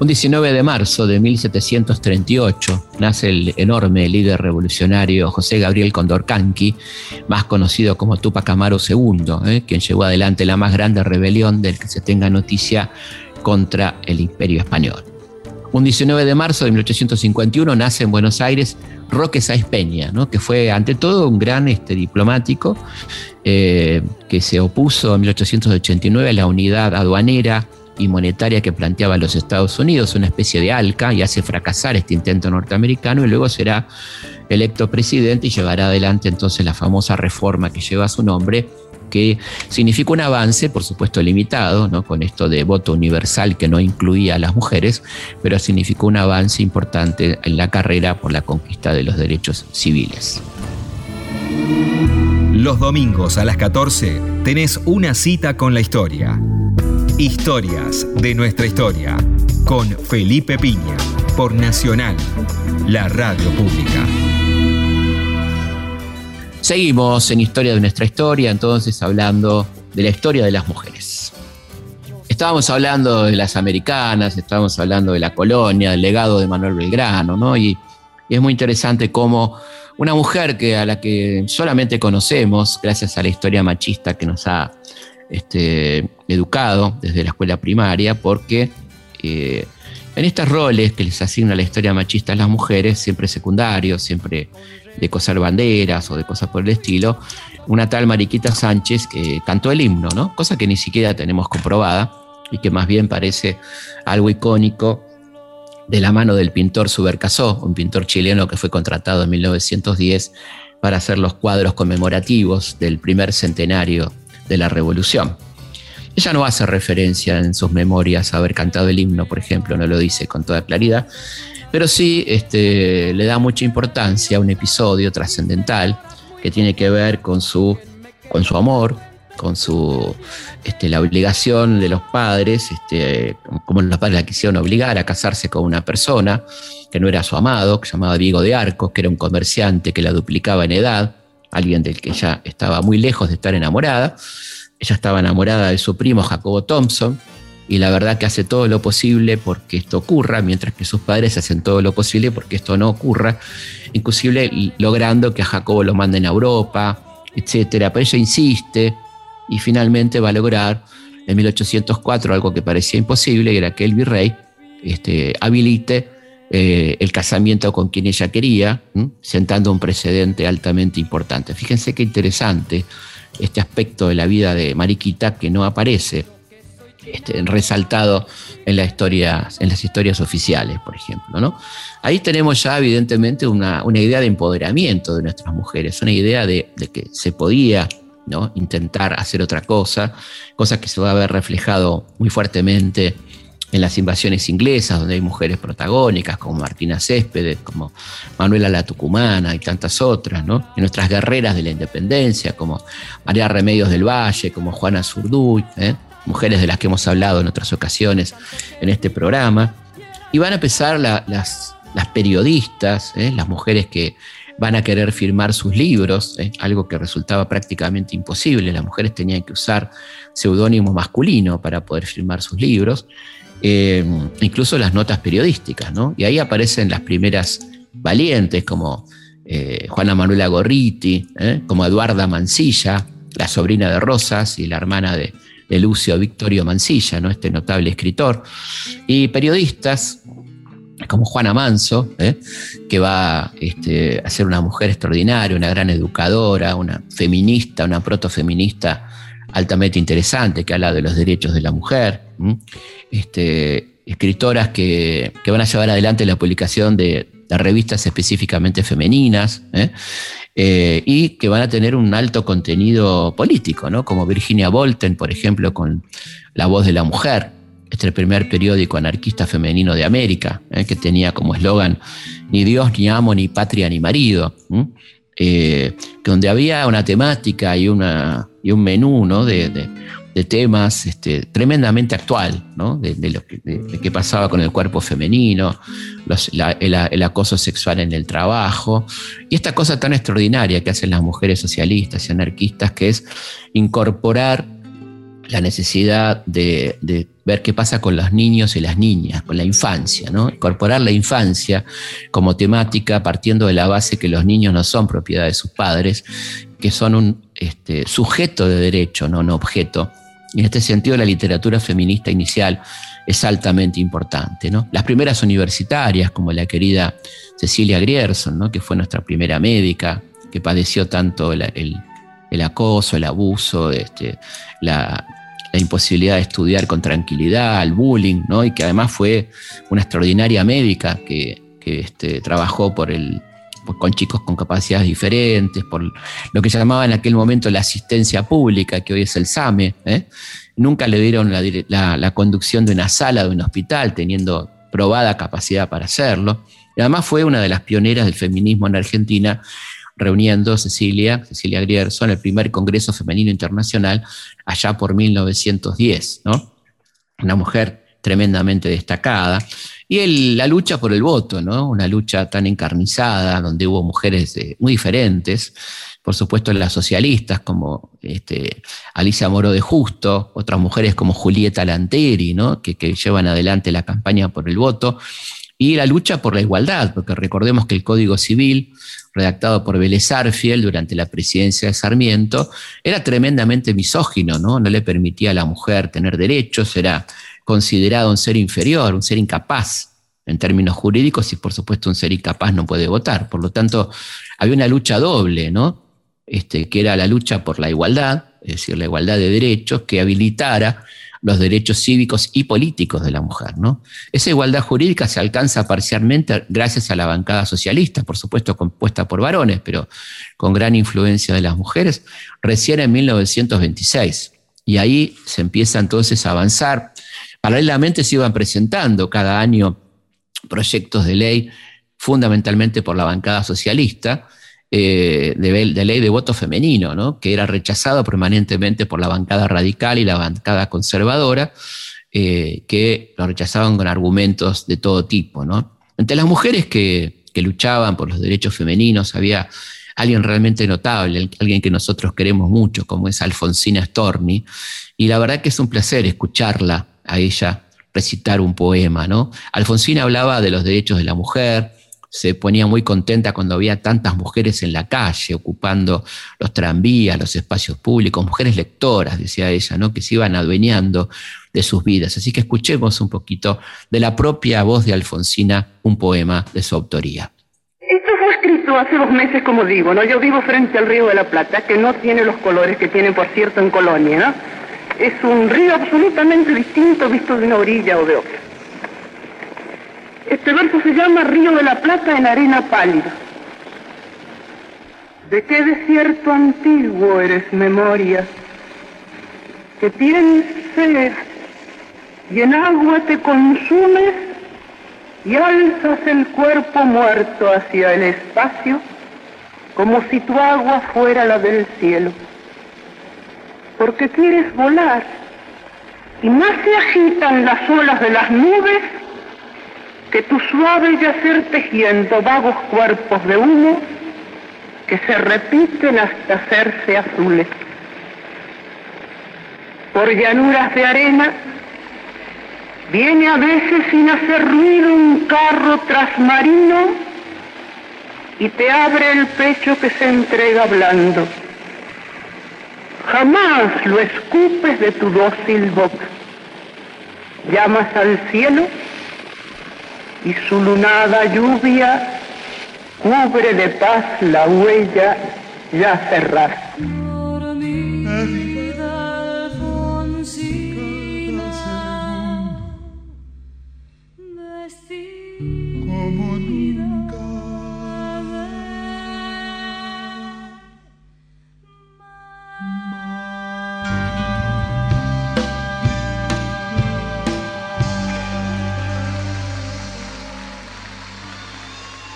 Un 19 de marzo de 1738 nace el enorme líder revolucionario José Gabriel Condorcanqui, más conocido como Tupac Amaro II, eh, quien llevó adelante la más grande rebelión del que se tenga noticia contra el Imperio Español. Un 19 de marzo de 1851 nace en Buenos Aires Roque Sáez Peña, ¿no? que fue ante todo un gran este, diplomático eh, que se opuso en 1889 a la unidad aduanera y monetaria que planteaba los Estados Unidos, una especie de ALCA, y hace fracasar este intento norteamericano y luego será electo presidente y llevará adelante entonces la famosa reforma que lleva su nombre que significó un avance, por supuesto limitado, ¿no? con esto de voto universal que no incluía a las mujeres, pero significó un avance importante en la carrera por la conquista de los derechos civiles. Los domingos a las 14 tenés una cita con la historia. Historias de nuestra historia con Felipe Piña por Nacional, la radio pública. Seguimos en Historia de nuestra historia, entonces hablando de la historia de las mujeres. Estábamos hablando de las americanas, estábamos hablando de la colonia, del legado de Manuel Belgrano, ¿no? Y, es muy interesante cómo una mujer que, a la que solamente conocemos, gracias a la historia machista que nos ha este, educado desde la escuela primaria, porque eh, en estos roles que les asigna la historia machista a las mujeres, siempre secundarios, siempre de coser banderas o de cosas por el estilo, una tal Mariquita Sánchez que cantó el himno, ¿no? Cosa que ni siquiera tenemos comprobada y que más bien parece algo icónico de la mano del pintor Subercasó, un pintor chileno que fue contratado en 1910 para hacer los cuadros conmemorativos del primer centenario de la Revolución. Ella no hace referencia en sus memorias a haber cantado el himno, por ejemplo, no lo dice con toda claridad, pero sí este, le da mucha importancia a un episodio trascendental que tiene que ver con su, con su amor, con su, este, la obligación de los padres, este, como los padres la quisieron obligar a casarse con una persona que no era su amado, que se llamaba Diego de Arcos, que era un comerciante que la duplicaba en edad, alguien del que ya estaba muy lejos de estar enamorada. Ella estaba enamorada de su primo Jacobo Thompson, y la verdad que hace todo lo posible porque esto ocurra, mientras que sus padres hacen todo lo posible porque esto no ocurra, inclusive logrando que a Jacobo lo manden a Europa, etcétera. Pero ella insiste y finalmente va a lograr en 1804 algo que parecía imposible, y era que el virrey este, habilite eh, el casamiento con quien ella quería, sentando un precedente altamente importante. Fíjense qué interesante este aspecto de la vida de Mariquita que no aparece este, resaltado en, las historias oficiales, por ejemplo. Ahí tenemos ya evidentemente una, idea de empoderamiento de nuestras mujeres, una idea de, que se podía intentar hacer otra cosa, cosa que se va a ver reflejado muy fuertemente en las invasiones inglesas, donde hay mujeres protagónicas como Martina Céspedes, como Manuela la Tucumana y tantas otras, ¿no? En nuestras guerreras de la independencia, como María Remedios del Valle, como Juana Zurduy, ¿eh? mujeres de las que hemos hablado en otras ocasiones en este programa. Y van a empezar las, las, periodistas, ¿eh? las mujeres que van a querer firmar sus libros, ¿eh? algo que resultaba prácticamente imposible. Las mujeres tenían que usar seudónimo masculino para poder firmar sus libros, eh, incluso las notas periodísticas. ¿no? Y ahí aparecen las primeras valientes como Juana Manuela Gorriti, como Eduarda Mancilla, la sobrina de Rosas y la hermana de, Lucio Victorio Mancilla, ¿no? este notable escritor, y periodistas como Juana Manso, ¿eh? que va este, a ser una mujer extraordinaria, una gran educadora, una feminista, una protofeminista altamente interesante, que habla de los derechos de la mujer, este, escritoras que, van a llevar adelante la publicación de, revistas específicamente femeninas, ¿eh? Eh, y que van a tener un alto contenido político, ¿no? como Virginia Bolten, por ejemplo, con La Voz de la Mujer, este primer periódico anarquista femenino de América, ¿eh? que tenía como eslogan ni Dios, ni amo, ni patria, ni marido, donde había una temática y, una, y un menú ¿no? de, de temas este, tremendamente actual, ¿no? de, lo que, pasaba con el cuerpo femenino, el, acoso sexual en el trabajo, y esta cosa tan extraordinaria que hacen las mujeres socialistas y anarquistas, que es incorporar la necesidad de, ver qué pasa con los niños y las niñas, con la infancia, ¿no? incorporar la infancia como temática partiendo de la base que los niños no son propiedad de sus padres, que son un este, sujeto de derecho, no un objeto y en este sentido, la literatura feminista inicial es altamente importante. ¿no? Las primeras universitarias, como la querida Cecilia Grierson, ¿no? que fue nuestra primera médica, que padeció tanto el, acoso, el abuso, este, la, imposibilidad de estudiar con tranquilidad, el bullying, ¿no? y que además fue una extraordinaria médica que, este, trabajó por el, con chicos con capacidades diferentes, por lo que llamaba en aquel momento la asistencia pública, que hoy es el SAME. ¿eh? Nunca le dieron la, conducción de una sala de un hospital, teniendo probada capacidad para hacerlo. Y además fue una de las pioneras del feminismo en Argentina, reuniendo Cecilia, Cecilia Grierson, el primer Congreso Femenino Internacional allá por 1910, ¿no? Una mujer tremendamente destacada. Y la lucha por el voto, ¿no? Una lucha tan encarnizada, donde hubo mujeres eh, muy diferentes, por supuesto las socialistas como este, Alicia Moro de Justo, otras mujeres como Julieta Lanteri, ¿no? que, llevan adelante la campaña por el voto, y la lucha por la igualdad, porque recordemos que el Código Civil, redactado por Vélez Arfiel durante la presidencia de Sarmiento, era tremendamente misógino, ¿no? No le permitía a la mujer tener derechos, era considerado un ser inferior, un ser incapaz en términos jurídicos y por supuesto un ser incapaz no puede votar. Por lo tanto, había una lucha doble, ¿no? Este, que era la lucha por la igualdad, es decir, la igualdad de derechos, que habilitara los derechos cívicos y políticos de la mujer. ¿no? Esa igualdad jurídica se alcanza parcialmente gracias a la bancada socialista, por supuesto compuesta por varones, pero con gran influencia de las mujeres, recién en 1926. Y ahí se empieza entonces a avanzar Paralelamente se iban presentando cada año proyectos de ley, fundamentalmente por la bancada socialista, eh, de, ley de voto femenino, que era rechazado permanentemente por la bancada radical y la bancada conservadora, eh, que lo rechazaban con argumentos de todo tipo. Entre las mujeres que, que luchaban por los derechos femeninos había alguien realmente notable, alguien que nosotros queremos mucho, como es Alfonsina Storni, y la verdad que es un placer escucharla a ella recitar un poema, ¿no? Alfonsina hablaba de los derechos de la mujer, se ponía muy contenta cuando había tantas mujeres en la calle ocupando los tranvías, los espacios públicos, mujeres lectoras, decía ella, ¿no? que se iban adueñando de sus vidas. Así que escuchemos un poquito de la propia voz de Alfonsina, un poema de su autoría. Esto fue escrito hace dos meses, como digo, ¿no? Yo vivo frente al río de la Plata, que no tiene los colores que tiene, por cierto, en Colonia, ¿no? Es un río absolutamente distinto visto de una orilla o de otra. Este verso se llama Río de la Plata en arena pálida. ¿De qué desierto antiguo eres memoria? Que tienes y en agua te consumes y alzas el cuerpo muerto hacia el espacio como si tu agua fuera la del cielo porque quieres volar. Y más se agitan las olas de las nubes que tu suave yacer tejiendo vagos cuerpos de humo que se repiten hasta hacerse azules. Por llanuras de arena viene a veces sin hacer ruido un carro trasmarino y te abre el pecho que se entrega blando jamás lo escupes de tu dócil boca. Llamas al cielo y su lunada lluvia cubre de paz la huella ya cerrada.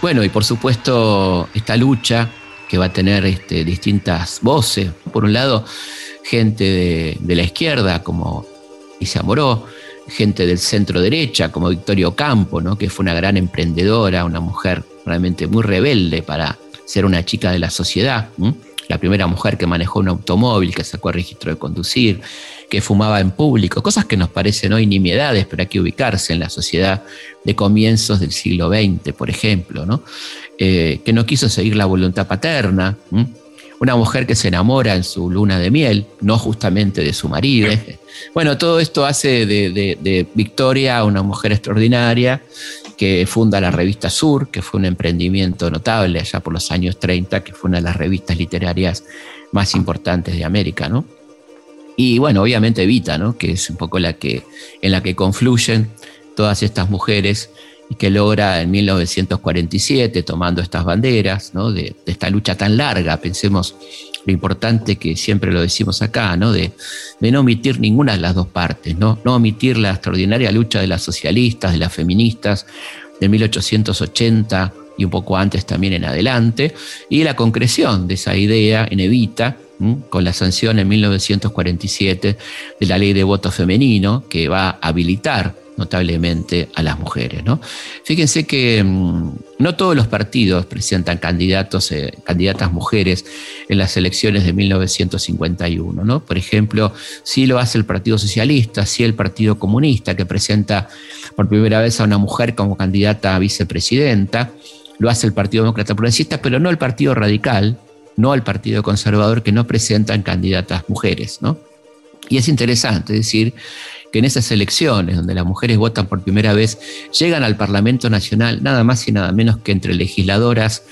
Bueno, y por supuesto esta lucha que va a tener este, distintas voces. Por un lado, gente de, la izquierda, como Isa Moró, gente del centro derecha, como Victoria Ocampo, ¿no? que fue una gran emprendedora, una mujer realmente muy rebelde para ser una chica de la sociedad. La primera mujer que manejó un automóvil, que sacó el registro de conducir, que fumaba en público, cosas que nos parecen hoy nimiedades, pero hay que ubicarse en la sociedad de comienzos del siglo XX, por ejemplo, ¿no? Eh, que no quiso seguir la voluntad paterna, una mujer que se enamora en su luna de miel, no justamente de su marido. Bueno, todo esto hace de, Victoria una mujer extraordinaria que funda la revista Sur, que fue un emprendimiento notable allá por los años 30, que fue una de las revistas literarias más importantes de América, ¿no? Y bueno, obviamente Evita, ¿no? que es un poco la que, en la que confluyen todas estas mujeres y que logra en 1947, tomando estas banderas ¿no? de, esta lucha tan larga, pensemos lo importante que siempre lo decimos acá, ¿no? De, de, no omitir ninguna de las dos partes, ¿no? no omitir la extraordinaria lucha de las socialistas, de las feministas, de 1880 y un poco antes también en adelante, y la concreción de esa idea en Evita, con la sanción en 1947 de la ley de voto femenino, que va a habilitar notablemente a las mujeres. ¿no? Fíjense que mm, no todos los partidos presentan candidatos, eh, candidatas mujeres en las elecciones de 1951. ¿no? Por ejemplo, sí lo hace el Partido Socialista, sí el Partido Comunista, que presenta por primera vez a una mujer como candidata a vicepresidenta, lo hace el Partido Demócrata Progresista, pero no el Partido Radical, no el Partido Conservador, que no presentan candidatas mujeres. ¿no? Y es interesante decir que en esas elecciones donde las mujeres votan por primera vez, llegan al Parlamento Nacional nada más y nada menos que entre legisladoras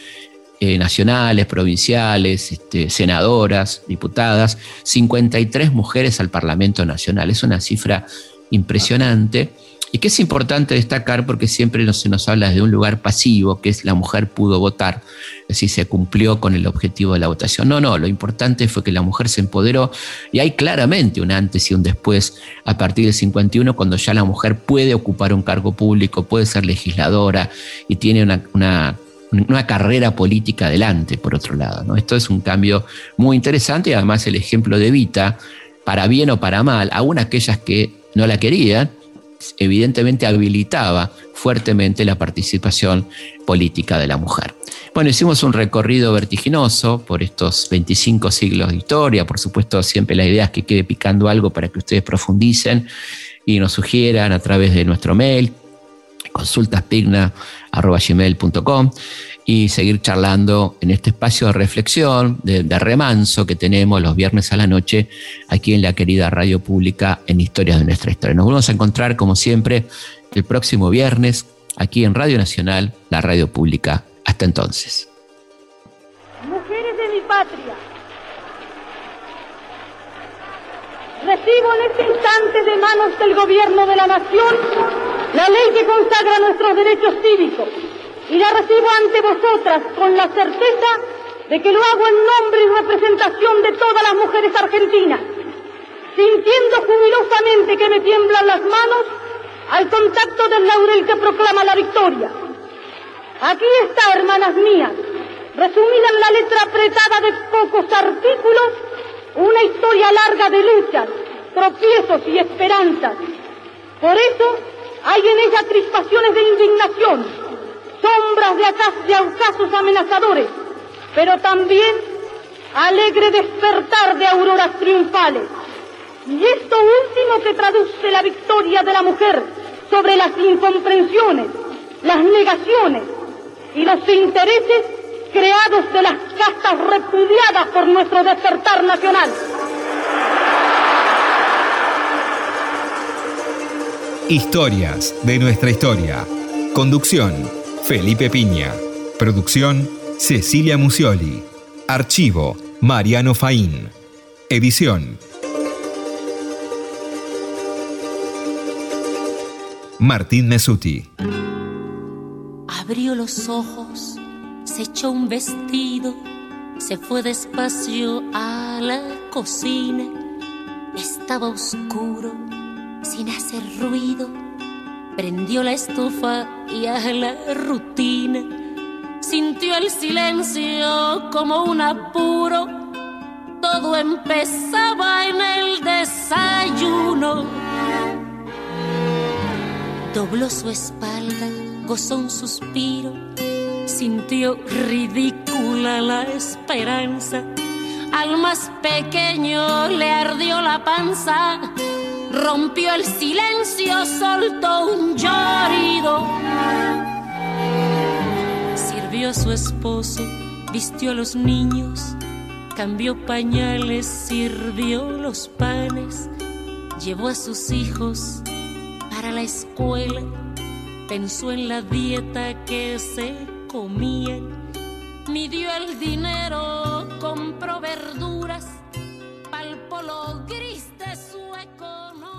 eh, nacionales, provinciales, este, senadoras, diputadas, 53 mujeres al Parlamento Nacional. Es una cifra impresionante y que es importante destacar porque siempre se nos habla de un lugar pasivo, que es la mujer pudo votar, es decir, se cumplió con el objetivo de la votación. No, no, lo importante fue que la mujer se empoderó y hay claramente un antes y un después a partir del 51, cuando ya la mujer puede ocupar un cargo público, puede ser legisladora y tiene una, una carrera política adelante, por otro lado. ¿no? Esto es un cambio muy interesante y además el ejemplo de Vita, para bien o para mal, aún aquellas que no la querían, evidentemente habilitaba fuertemente la participación política de la mujer. Bueno, hicimos un recorrido vertiginoso por estos 25 siglos de historia, por supuesto siempre la idea es que quede picando algo para que ustedes profundicen y nos sugieran a través de nuestro mail consultaspigna.com y seguir charlando en este espacio de reflexión, de, remanso que tenemos los viernes a la noche aquí en la querida radio pública en Historias de nuestra historia. Nos vamos a encontrar, como siempre, el próximo viernes aquí en Radio Nacional, la radio pública. Hasta entonces. Mujeres de mi patria, recibo en este instante de manos del gobierno de la nación la ley que consagra nuestros derechos cívicos y la recibo ante vosotras con la certeza de que lo hago en nombre y representación de todas las mujeres argentinas, sintiendo jubilosamente que me tiemblan las manos al contacto del laurel que proclama la victoria. Aquí está, hermanas mías, resumida en la letra apretada de pocos artículos, una historia larga de luchas, tropiezos y esperanzas. Por eso hay en ella crispaciones de indignación, sombras de, de ocasos amenazadores, pero también alegre despertar de auroras triunfales. Y esto último que traduce la victoria de la mujer sobre las incomprensiones, las negaciones y los intereses creados de las castas repudiadas por nuestro despertar nacional. Historias de nuestra historia. Conducción Felipe Piña. Producción Cecilia Musioli. Archivo Mariano Faín. Edición Martín Mesuti. Abrió los ojos, se echó un vestido, se fue despacio a la cocina. Estaba oscuro, sin hacer ruido Prendió la estufa y a la rutina. Sintió el silencio como un apuro. Todo empezaba en el desayuno. Dobló su espalda, gozó un suspiro. Sintió ridícula la esperanza. Al más pequeño le ardió la panza rompió el silencio, soltó un llorido. Sirvió a su esposo, vistió a los niños, cambió pañales, sirvió los panes, llevó a sus hijos para la escuela, pensó en la dieta que se comían, midió el dinero, compró verduras, palpó lo gris de su reconoce.